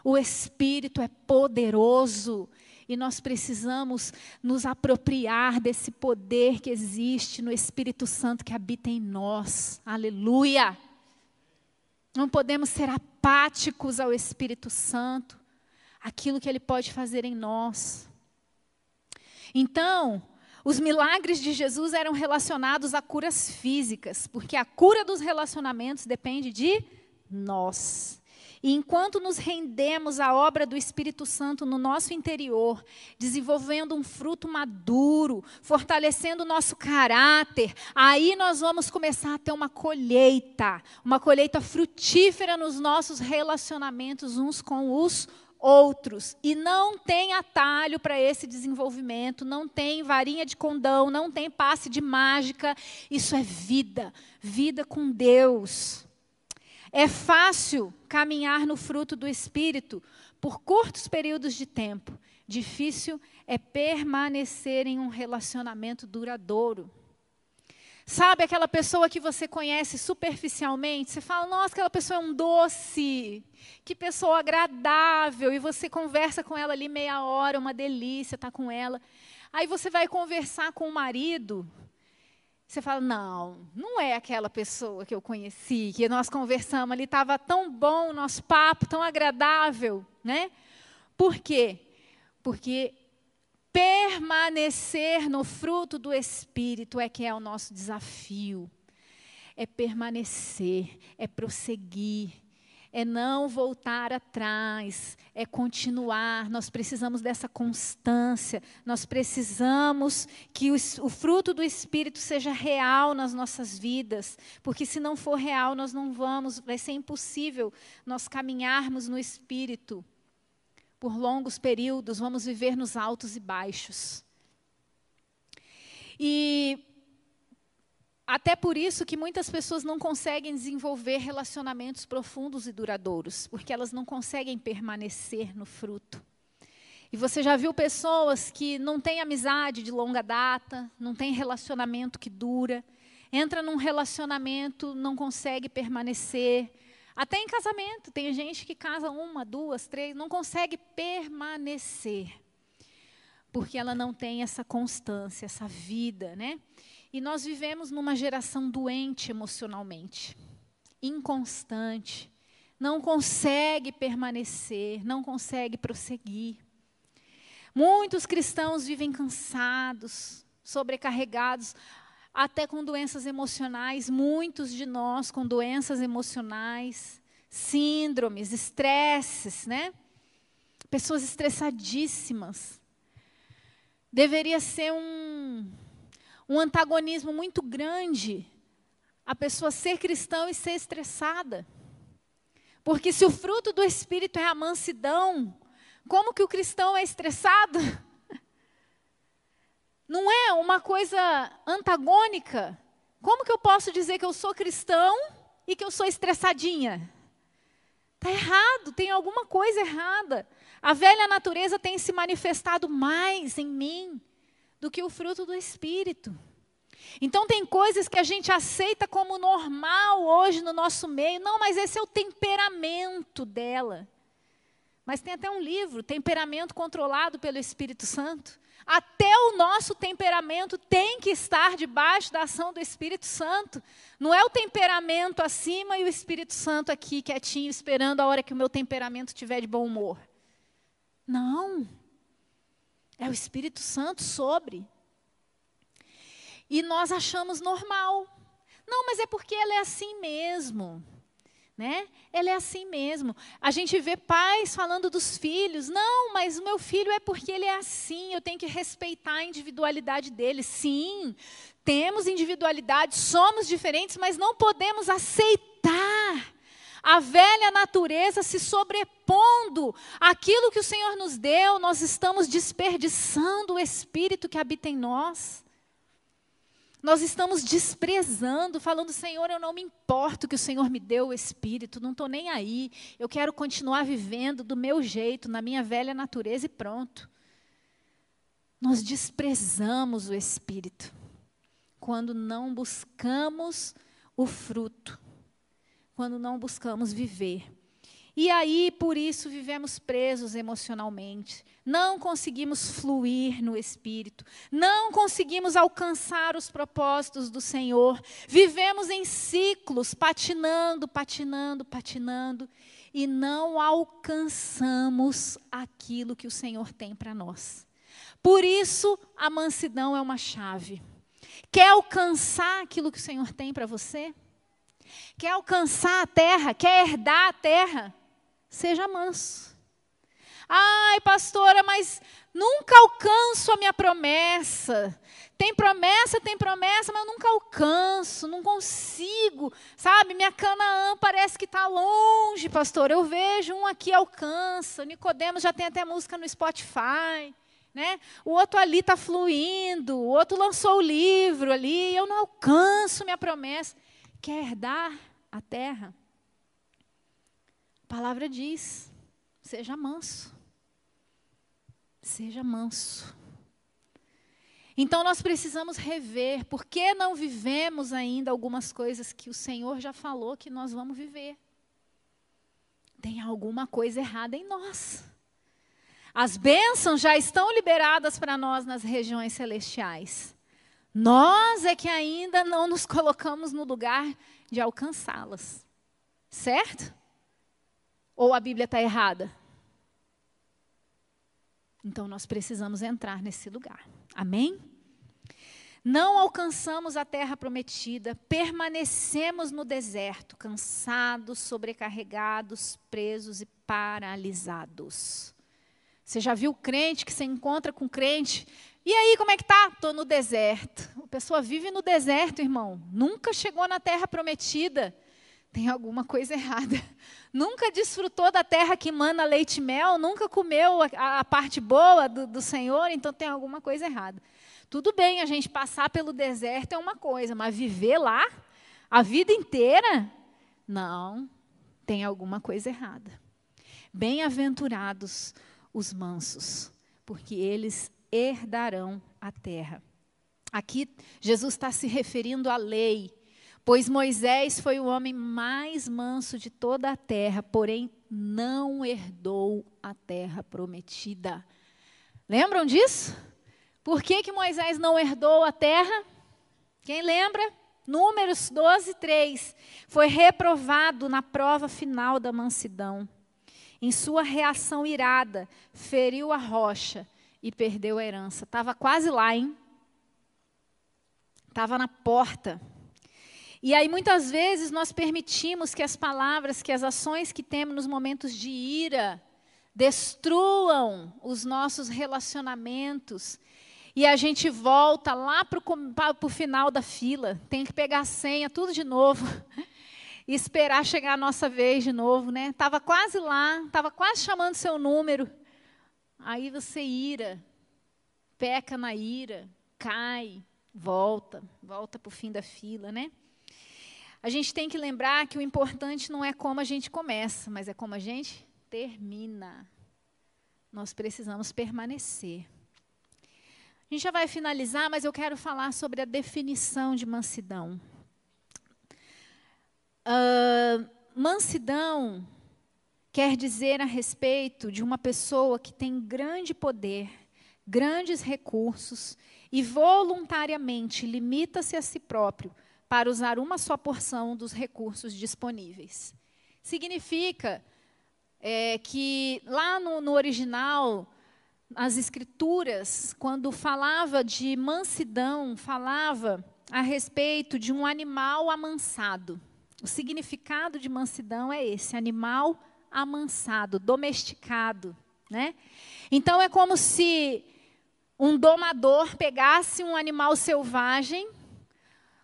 O Espírito é poderoso e nós precisamos nos apropriar desse poder que existe no Espírito Santo que habita em nós. Aleluia! Não podemos ser apáticos ao Espírito Santo, aquilo que ele pode fazer em nós. Então, os milagres de Jesus eram relacionados a curas físicas, porque a cura dos relacionamentos depende de nós. E enquanto nos rendemos à obra do Espírito Santo no nosso interior, desenvolvendo um fruto maduro, fortalecendo o nosso caráter, aí nós vamos começar a ter uma colheita, uma colheita frutífera nos nossos relacionamentos uns com os outros. E não tem atalho para esse desenvolvimento, não tem varinha de condão, não tem passe de mágica. Isso é vida, vida com Deus. É fácil caminhar no fruto do Espírito por curtos períodos de tempo. Difícil é permanecer em um relacionamento duradouro. Sabe aquela pessoa que você conhece superficialmente? Você fala, nossa, aquela pessoa é um doce, que pessoa agradável, e você conversa com ela ali meia hora, uma delícia estar tá com ela. Aí você vai conversar com o marido, você fala, não, não é aquela pessoa que eu conheci, que nós conversamos ali, estava tão bom o nosso papo, tão agradável, né? Por quê? Porque permanecer no fruto do Espírito é que é o nosso desafio. É permanecer, é prosseguir, é não voltar atrás, é continuar. Nós precisamos dessa constância, nós precisamos que o, o, fruto do Espírito seja real nas nossas vidas, porque se não for real, nós não vamos, vai ser impossível nós caminharmos no Espírito por longos períodos, vamos viver nos altos e baixos. E até por isso que muitas pessoas não conseguem desenvolver relacionamentos profundos e duradouros, porque elas não conseguem permanecer no fruto. E você já viu pessoas que não têm amizade de longa data, não têm relacionamento que dura, entra num relacionamento, não consegue permanecer. Até em casamento, tem gente que casa uma, duas, três, não consegue permanecer. Porque ela não tem essa constância, essa vida, né? E nós vivemos numa geração doente emocionalmente, inconstante, não consegue permanecer, não consegue prosseguir. Muitos cristãos vivem cansados, sobrecarregados, até com doenças emocionais, muitos de nós com doenças emocionais, síndromes, estresses, né? Pessoas estressadíssimas. Deveria ser um um antagonismo muito grande a pessoa ser cristão e ser estressada. Porque se o fruto do Espírito é a mansidão, como que o cristão é estressado? Não é uma coisa antagônica. Como que eu posso dizer que eu sou cristão e que eu sou estressadinha? Está errado, tem alguma coisa errada. A velha natureza tem se manifestado mais em mim do que o fruto do Espírito. Então, tem coisas que a gente aceita como normal hoje no nosso meio. Não, mas esse é o temperamento dela. Mas tem até um livro, Temperamento Controlado pelo Espírito Santo. Até o nosso temperamento tem que estar debaixo da ação do Espírito Santo. Não é o temperamento acima e o Espírito Santo aqui quietinho, esperando a hora que o meu temperamento estiver de bom humor. Não. É o Espírito Santo sobre. E nós achamos normal. Não, mas é porque ela é assim mesmo. Né? Ela é assim mesmo. A gente vê pais falando dos filhos. Não, mas o meu filho é porque ele é assim. Eu tenho que respeitar a individualidade dele. Sim, temos individualidade, somos diferentes, mas não podemos aceitar a velha natureza se sobrepondo àquilo que o Senhor nos deu, nós estamos desperdiçando o Espírito que habita em nós. Nós estamos desprezando, falando, Senhor, eu não me importo que o Senhor me deu o Espírito, não estou nem aí. Eu quero continuar vivendo do meu jeito, na minha velha natureza e pronto. Nós desprezamos o Espírito quando não buscamos o fruto quando não buscamos viver. E aí, por isso, vivemos presos emocionalmente. Não conseguimos fluir no espírito. Não conseguimos alcançar os propósitos do Senhor. Vivemos em ciclos, patinando, patinando, patinando. E não alcançamos aquilo que o Senhor tem para nós. Por isso, a mansidão é uma chave. Quer alcançar aquilo que o Senhor tem para você? Quer alcançar a terra, quer herdar a terra, seja manso. Ai, pastora, mas nunca alcanço a minha promessa. Tem promessa, tem promessa, mas eu nunca alcanço, não consigo. Sabe, minha Canaã parece que está longe, pastor. Eu vejo um aqui alcança. Nicodemos já tem até música no Spotify. Né? O outro ali está fluindo, o outro lançou o livro ali, eu não alcanço minha promessa quer herdar a terra, a palavra diz: seja manso. Seja manso. Então nós precisamos rever, por que não vivemos ainda algumas coisas que o Senhor já falou que nós vamos viver? Tem alguma coisa errada em nós. As bênçãos já estão liberadas para nós nas regiões celestiais. Nós é que ainda não nos colocamos no lugar de alcançá-las. Certo? Ou a Bíblia está errada? Então nós precisamos entrar nesse lugar. Amém? Não alcançamos a terra prometida, permanecemos no deserto, cansados, sobrecarregados, presos e paralisados. Você já viu crente que se encontra com crente e aí, como é que tá? Estou no deserto. A pessoa vive no deserto, irmão. Nunca chegou na terra prometida. Tem alguma coisa errada. Nunca desfrutou da terra que mana leite e mel. Nunca comeu a, a parte boa do, do Senhor. Então tem alguma coisa errada. Tudo bem a gente passar pelo deserto é uma coisa, mas viver lá a vida inteira? Não, tem alguma coisa errada. Bem-aventurados os mansos, porque eles herdarão a terra. Aqui Jesus está se referindo à lei, pois Moisés foi o homem mais manso de toda a terra, porém não herdou a terra prometida. Lembram disso? Por que, que Moisés não herdou a terra? Quem lembra? Números 12, 3. Foi reprovado na prova final da mansidão. Em sua reação irada, feriu a rocha e perdeu a herança. Estava quase lá, hein? Estava na porta. E aí, muitas vezes, nós permitimos que as palavras, que as ações que temos nos momentos de ira, destruam os nossos relacionamentos e a gente volta lá para o final da fila, tem que pegar a senha, tudo de novo, e esperar chegar a nossa vez de novo, né? Estava quase lá, estava quase chamando seu número. Aí você ira, peca na ira, cai, volta, volta para o fim da fila, né? A gente tem que lembrar que o importante não é como a gente começa, mas é como a gente termina. Nós precisamos permanecer. A gente já vai finalizar, mas eu quero falar sobre a definição de mansidão. Uh, mansidão quer dizer a respeito de uma pessoa que tem grande poder, grandes recursos e voluntariamente limita-se a si próprio para usar uma só porção dos recursos disponíveis. Significa é, que lá no, no original as escrituras, quando falava de mansidão, falava a respeito de um animal amansado. O significado de mansidão é esse, animal amansado, domesticado, né? Então é como se um domador pegasse um animal selvagem,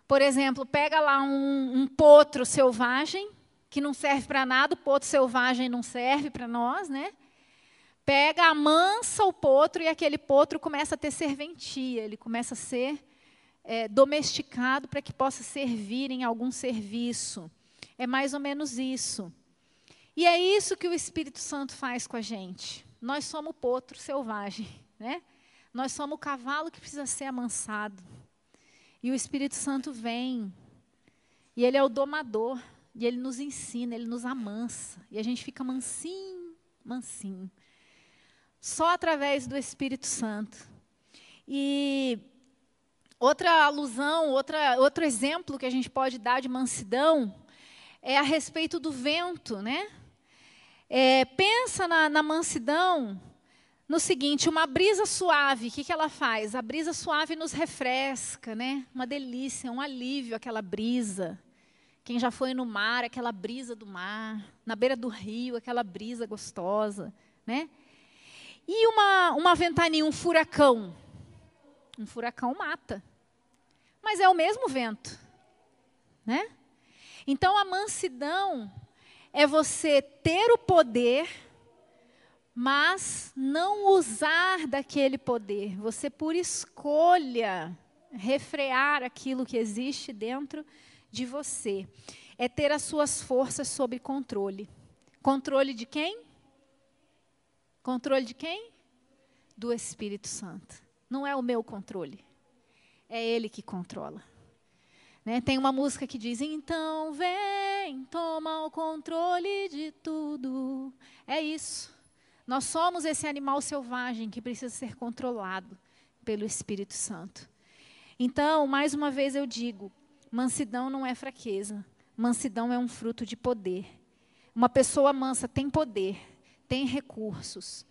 por exemplo, pega lá um, um potro selvagem, que não serve para nada, o potro selvagem não serve para nós, né? pega, amansa o potro e aquele potro começa a ter serventia, ele começa a ser é, domesticado para que possa servir em algum serviço. É mais ou menos isso. E é isso que o Espírito Santo faz com a gente. Nós somos o potro selvagem, né? Nós somos o cavalo que precisa ser amansado. E o Espírito Santo vem. E ele é o domador. E ele nos ensina, ele nos amansa. E a gente fica mansinho, mansinho. Só através do Espírito Santo. E outra alusão, outra, outro exemplo que a gente pode dar de mansidão é a respeito do vento, né? É, pensa na, na, mansidão no seguinte, uma brisa suave, o que, que ela faz? A brisa suave nos refresca, né? Uma delícia, um alívio aquela brisa. Quem já foi no mar, aquela brisa do mar, na beira do rio, aquela brisa gostosa, né? E uma, uma ventania, um furacão? Um furacão mata. Mas é o mesmo vento. Né? Então a mansidão é você ter o poder, mas não usar daquele poder. Você, por escolha, refrear aquilo que existe dentro de você. É ter as suas forças sob controle. Controle de quem? Controle de quem? Do Espírito Santo. Não é o meu controle. É Ele que controla. Né? Tem uma música que diz: Então vem, toma o controle de tudo. É isso. Nós somos esse animal selvagem que precisa ser controlado pelo Espírito Santo. Então, mais uma vez eu digo: mansidão não é fraqueza. Mansidão é um fruto de poder. Uma pessoa mansa tem poder tem recursos,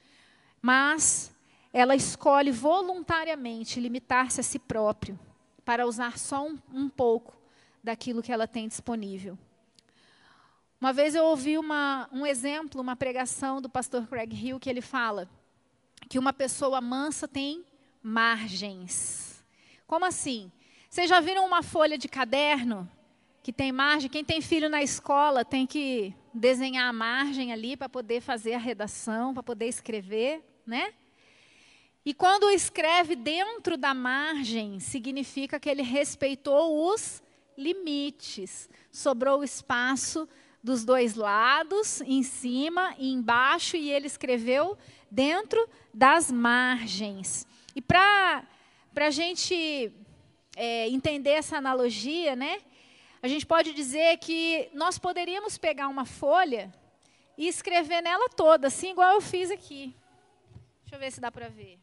mas ela escolhe voluntariamente limitar-se a si próprio para usar só um, um, pouco daquilo que ela tem disponível. Uma vez eu ouvi uma, um exemplo, uma pregação do pastor Craig Hill, que ele fala que uma pessoa mansa tem margens. Como assim? Vocês já viram uma folha de caderno que tem margem? Quem tem filho na escola tem que desenhar a margem ali para poder fazer a redação, para poder escrever, né? E quando escreve dentro da margem, significa que ele respeitou os limites. Sobrou espaço dos dois lados, em cima e embaixo, e ele escreveu dentro das margens. E para a gente é, entender essa analogia, né, a gente pode dizer que nós poderíamos pegar uma folha e escrever nela toda, assim igual eu fiz aqui. Deixa eu ver se dá para ver.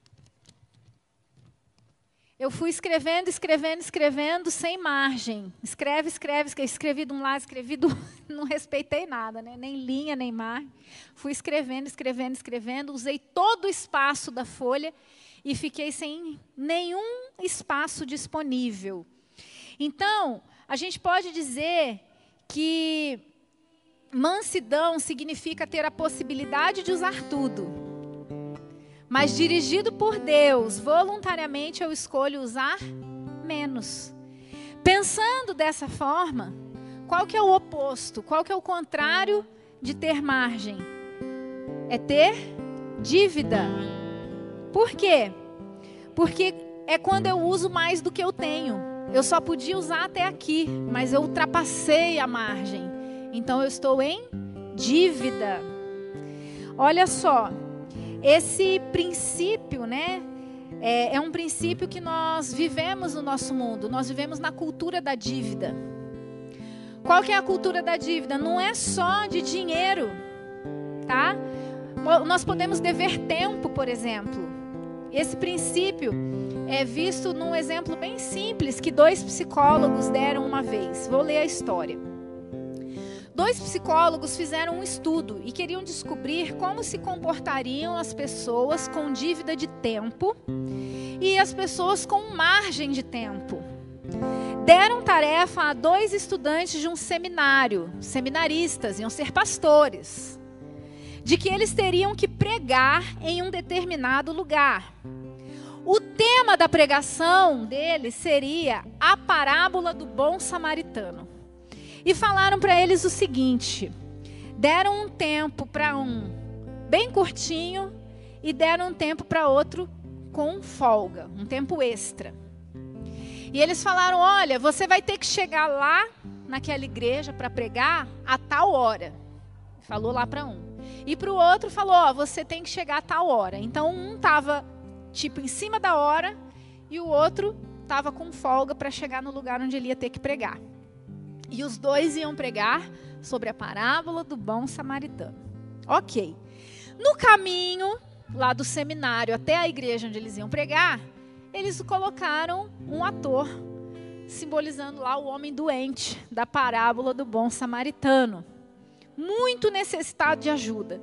Eu fui escrevendo, escrevendo, escrevendo, sem margem. Escreve, escreve, escrevi de um lado, escrevi do não respeitei nada, né? nem linha, nem margem. Fui escrevendo, escrevendo, escrevendo, usei todo o espaço da folha e fiquei sem nenhum espaço disponível. Então, a gente pode dizer que mansidão significa ter a possibilidade de usar tudo mas dirigido por Deus, voluntariamente eu escolho usar menos. Pensando dessa forma, qual que é o oposto? Qual que é o contrário de ter margem? É ter dívida. Por quê? Porque é quando eu uso mais do que eu tenho. Eu só podia usar até aqui, mas eu ultrapassei a margem. Então eu estou em dívida. Olha só, esse princípio, né? É, é um princípio que nós vivemos no nosso mundo. Nós vivemos na cultura da dívida. Qual que é a cultura da dívida? Não é só de dinheiro, tá? Nós podemos dever tempo, por exemplo. Esse princípio é visto num exemplo bem simples que dois psicólogos deram uma vez. Vou ler a história. Dois psicólogos fizeram um estudo e queriam descobrir como se comportariam as pessoas com dívida de tempo e as pessoas com margem de tempo. Deram tarefa a dois estudantes de um seminário, seminaristas, iam ser pastores, de que eles teriam que pregar em um determinado lugar. O tema da pregação deles seria a parábola do bom samaritano. E falaram para eles o seguinte: deram um tempo para um bem curtinho e deram um tempo para outro com folga, um tempo extra. E eles falaram: olha, você vai ter que chegar lá naquela igreja para pregar a tal hora. Falou lá para um. E para o outro falou: ó, você tem que chegar a tal hora. Então um estava tipo em cima da hora e o outro estava com folga para chegar no lugar onde ele ia ter que pregar. E os dois iam pregar sobre a parábola do bom samaritano. Ok. No caminho, lá do seminário até a igreja onde eles iam pregar, eles colocaram um ator, simbolizando lá o homem doente da parábola do bom samaritano, muito necessitado de ajuda.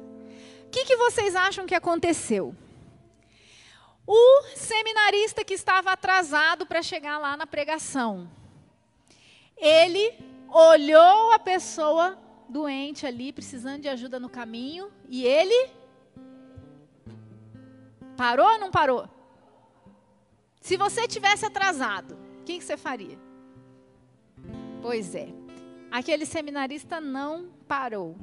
O que, que vocês acham que aconteceu? O seminarista que estava atrasado para chegar lá na pregação, ele olhou a pessoa doente ali, precisando de ajuda no caminho, e ele parou ou não parou? Se você tivesse atrasado, o que, você faria? Pois é, aquele seminarista não parou.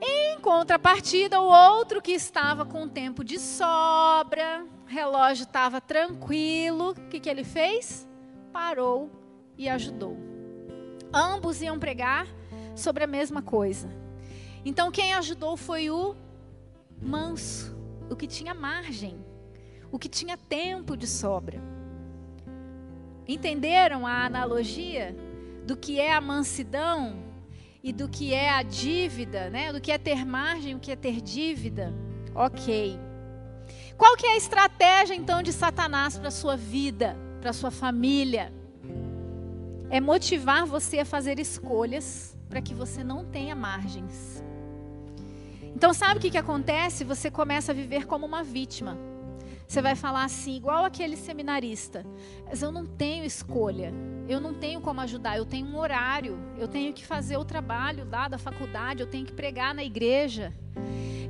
Em contrapartida, o outro que estava com tempo de sobra, relógio estava tranquilo, o que, que ele fez? Parou e ajudou. Ambos iam pregar sobre a mesma coisa. Então quem ajudou foi o manso, o que tinha margem, o que tinha tempo de sobra. Entenderam a analogia do que é a mansidão e do que é a dívida, né? Do que é ter margem, o que é ter dívida? OK. Qual que é a estratégia então de Satanás para sua vida, para sua família? É motivar você a fazer escolhas para que você não tenha margens. Então, sabe o que, que acontece? Você começa a viver como uma vítima. Você vai falar assim, igual aquele seminarista: Mas eu não tenho escolha, eu não tenho como ajudar, eu tenho um horário, eu tenho que fazer o trabalho lá da faculdade, eu tenho que pregar na igreja,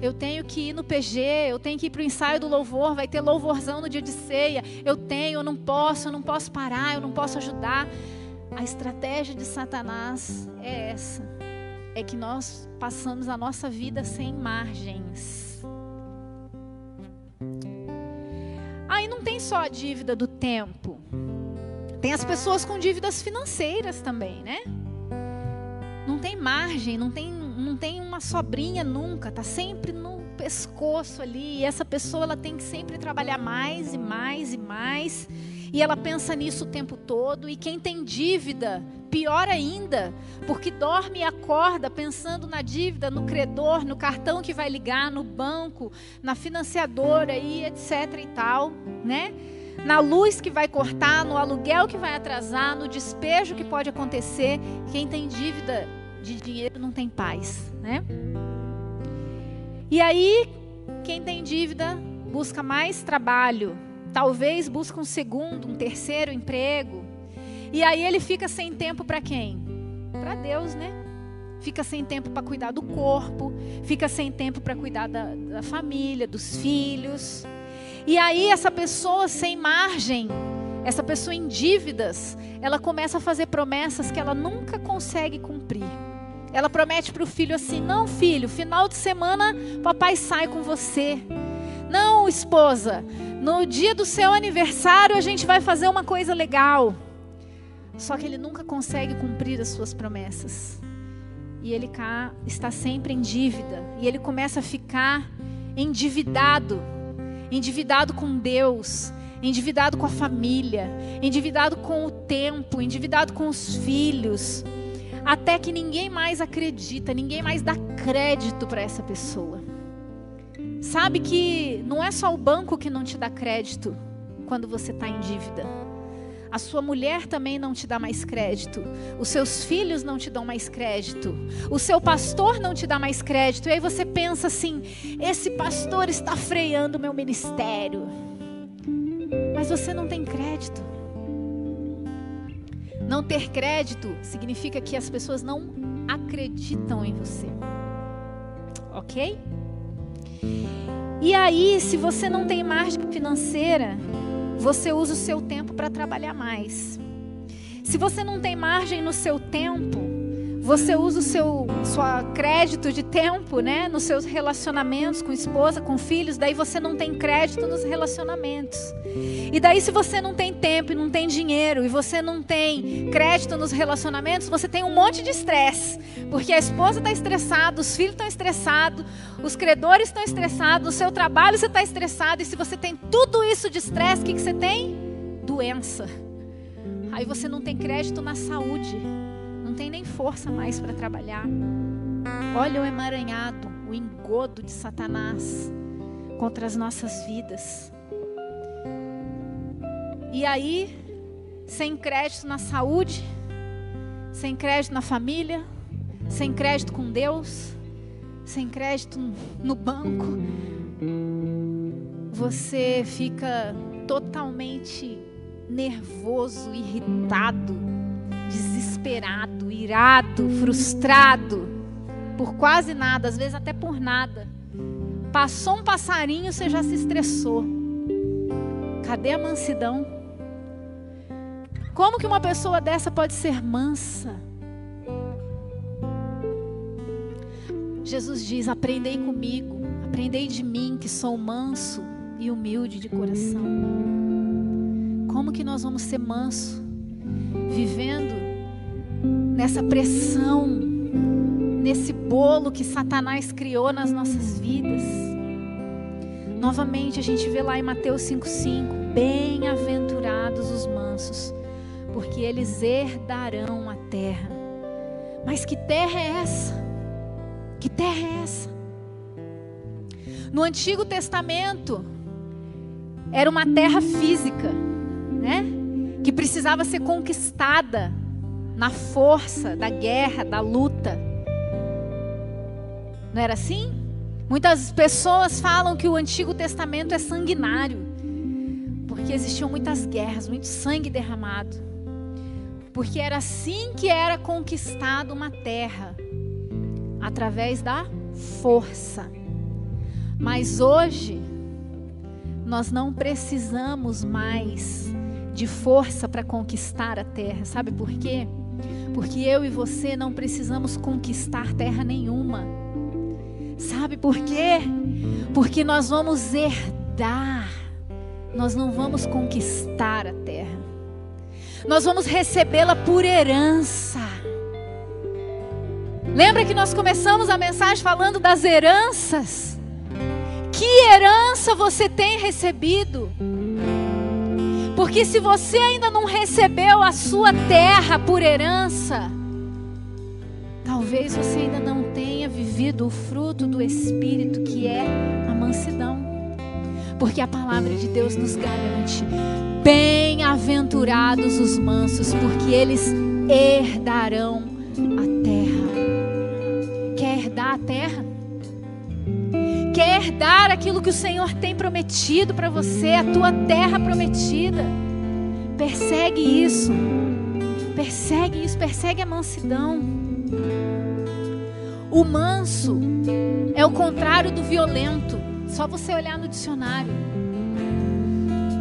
eu tenho que ir no PG, eu tenho que ir para o ensaio do louvor, vai ter louvorzão no dia de ceia, eu tenho, eu não posso, eu não posso parar, eu não posso ajudar. A estratégia de Satanás é essa: é que nós passamos a nossa vida sem margens. aí não tem só a dívida do tempo. Tem as pessoas com dívidas financeiras também, né? Não tem margem, não tem, não tem uma sobrinha nunca, tá sempre no pescoço ali. E essa pessoa ela tem que sempre trabalhar mais e mais e mais. E ela pensa nisso o tempo todo. E quem tem dívida, pior ainda, porque dorme e acorda pensando na dívida, no credor, no cartão que vai ligar, no banco, na financiadora e etc e tal, né? Na luz que vai cortar, no aluguel que vai atrasar, no despejo que pode acontecer. Quem tem dívida de dinheiro não tem paz, né? E aí, quem tem dívida busca mais trabalho, talvez busca um segundo, um terceiro emprego. E aí ele fica sem tempo para quem? Para Deus, né? Fica sem tempo para cuidar do corpo, fica sem tempo para cuidar da, da família, dos filhos. E aí essa pessoa sem margem, essa pessoa em dívidas, ela começa a fazer promessas que ela nunca consegue cumprir. Ela promete para o filho assim: não, filho, final de semana papai sai com você. Esposa, no dia do seu aniversário a gente vai fazer uma coisa legal. Só que ele nunca consegue cumprir as suas promessas. E ele cá está sempre em dívida. E ele começa a ficar endividado endividado com Deus, endividado com a família, endividado com o tempo, endividado com os filhos, até que ninguém mais acredita, ninguém mais dá crédito para essa pessoa. Sabe que não é só o banco que não te dá crédito quando você está em dívida. A sua mulher também não te dá mais crédito. Os seus filhos não te dão mais crédito. O seu pastor não te dá mais crédito. E aí você pensa assim: esse pastor está freando o meu ministério. Mas você não tem crédito. Não ter crédito significa que as pessoas não acreditam em você. Ok? E aí, se você não tem margem financeira, você usa o seu tempo para trabalhar mais. Se você não tem margem no seu tempo, você usa o seu sua crédito de tempo, né, nos seus relacionamentos com esposa, com filhos, daí você não tem crédito nos relacionamentos. E daí se você não tem tempo e não tem dinheiro e você não tem crédito nos relacionamentos, você tem um monte de estresse, porque a esposa está estressada, os filhos estão estressados, os credores estão estressados, no seu trabalho você está estressado e se você tem tudo isso de estresse, o que, que você tem? Doença. Aí você não tem crédito na saúde não tem nem força mais para trabalhar. Olha o emaranhado, o engodo de Satanás contra as nossas vidas. E aí, sem crédito na saúde, sem crédito na família, sem crédito com Deus, sem crédito no banco, você fica totalmente nervoso, irritado, desesperado, irado, frustrado por quase nada, às vezes até por nada. Passou um passarinho, você já se estressou. Cadê a mansidão? Como que uma pessoa dessa pode ser mansa? Jesus diz: Aprendei comigo, aprendei de mim, que sou manso e humilde de coração. Como que nós vamos ser manso? Vivendo nessa pressão, nesse bolo que Satanás criou nas nossas vidas. Novamente a gente vê lá em Mateus 5,5: Bem-aventurados os mansos, porque eles herdarão a terra. Mas que terra é essa? Que terra é essa? No Antigo Testamento, era uma terra física, né? Que precisava ser conquistada na força da guerra, da luta. Não era assim? Muitas pessoas falam que o Antigo Testamento é sanguinário, porque existiam muitas guerras, muito sangue derramado. Porque era assim que era conquistada uma terra através da força. Mas hoje nós não precisamos mais de força para conquistar a terra. Sabe por quê? Porque eu e você não precisamos conquistar terra nenhuma. Sabe por quê? Porque nós vamos herdar nós não vamos conquistar a terra. Nós vamos recebê-la por herança. Lembra que nós começamos a mensagem falando das heranças? Que herança você tem recebido? Porque se você ainda não recebeu a sua terra por herança, talvez você ainda não tenha vivido o fruto do Espírito, que é a mansidão. Porque a palavra de Deus nos garante: bem-aventurados os mansos, porque eles herdarão a terra. Quer herdar a terra? Quer herdar aquilo que o Senhor tem prometido para você, a tua terra prometida? Persegue isso. Persegue isso, persegue a mansidão. O manso é o contrário do violento. Só você olhar no dicionário.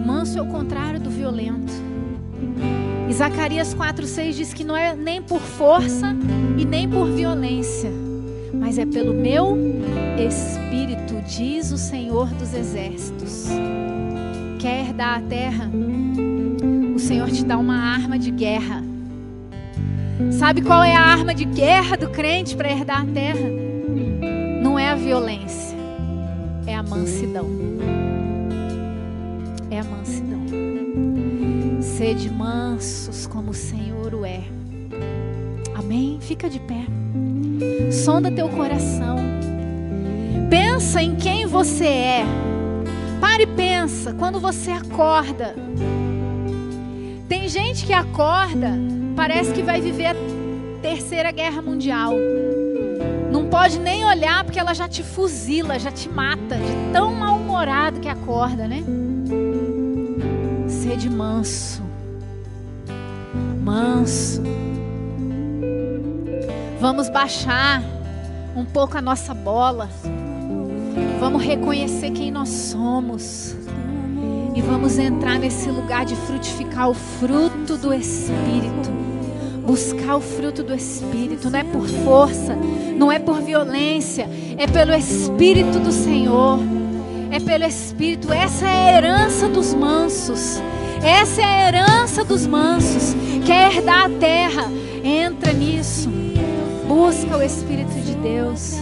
Manso é o contrário do violento. E Zacarias 4,6 diz que não é nem por força e nem por violência, mas é pelo meu espírito, diz o Senhor dos Exércitos. Quer dar a terra? O Senhor te dá uma arma de guerra. Sabe qual é a arma de guerra do crente para herdar a terra? Não é a violência é a mansidão. É a mansidão. Sede mansos como o Senhor o é. Amém? Fica de pé. Sonda teu coração. Pensa em quem você é. Pare e pensa quando você acorda. Tem gente que acorda, parece que vai viver a terceira guerra mundial. Não pode nem olhar porque ela já te fuzila, já te mata, de tão mal-humorado que acorda, né? Sede manso. Manso. Vamos baixar um pouco a nossa bola. Vamos reconhecer quem nós somos. E vamos entrar nesse lugar de frutificar o fruto do Espírito. Buscar o fruto do Espírito, não é por força, não é por violência, é pelo Espírito do Senhor, é pelo Espírito. Essa é a herança dos mansos, essa é a herança dos mansos. Quer herdar a terra, entra nisso, busca o Espírito de Deus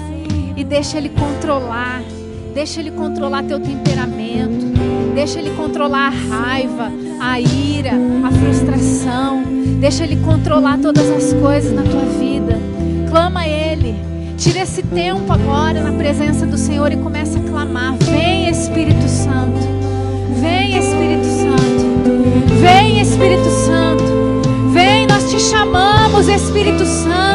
e deixa Ele controlar, deixa Ele controlar teu temperamento, deixa Ele controlar a raiva, a ira, a frustração. Deixa Ele controlar todas as coisas na tua vida. Clama a Ele. Tira esse tempo agora na presença do Senhor e começa a clamar. Vem Espírito Santo. Vem Espírito Santo. Vem Espírito Santo. Vem, nós te chamamos, Espírito Santo.